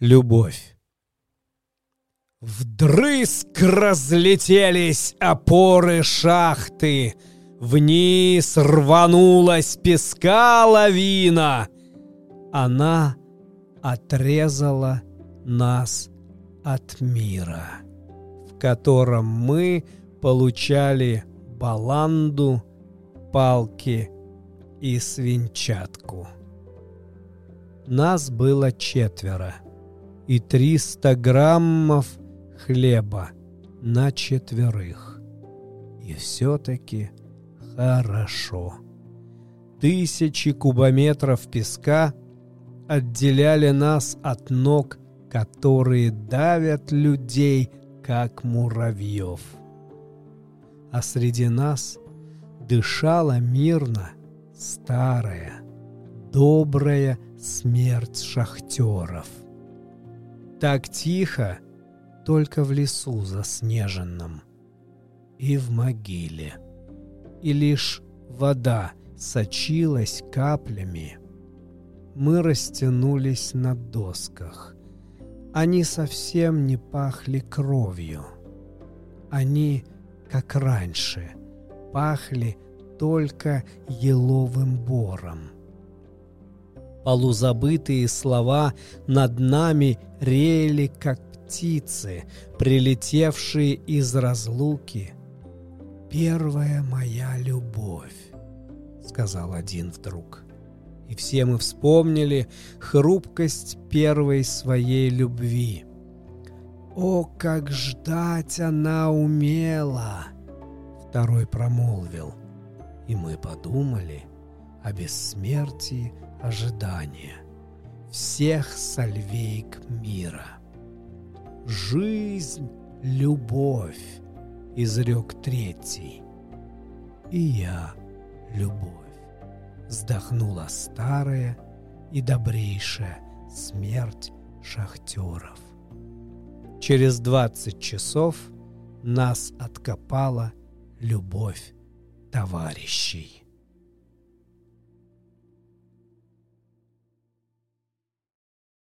любовь. Вдрызг разлетелись опоры шахты, Вниз рванулась песка лавина. Она отрезала нас от мира, в котором мы получали баланду, палки и свинчатку. Нас было четверо и триста граммов хлеба на четверых. И все-таки хорошо. Тысячи кубометров песка отделяли нас от ног, которые давят людей, как муравьев. А среди нас дышала мирно старая, добрая смерть шахтеров. Так тихо, только в лесу заснеженном и в могиле. И лишь вода сочилась каплями. Мы растянулись на досках. Они совсем не пахли кровью. Они, как раньше, пахли только еловым бором. Полузабытые слова над нами реяли, как птицы, прилетевшие из разлуки. «Первая моя любовь», — сказал один вдруг. И все мы вспомнили хрупкость первой своей любви. «О, как ждать она умела!» Второй промолвил. И мы подумали о бессмертии ожидания всех сальвейк мира. «Жизнь — любовь», — изрек третий. «И я — любовь», — вздохнула старая и добрейшая смерть шахтеров. Через двадцать часов нас откопала любовь товарищей.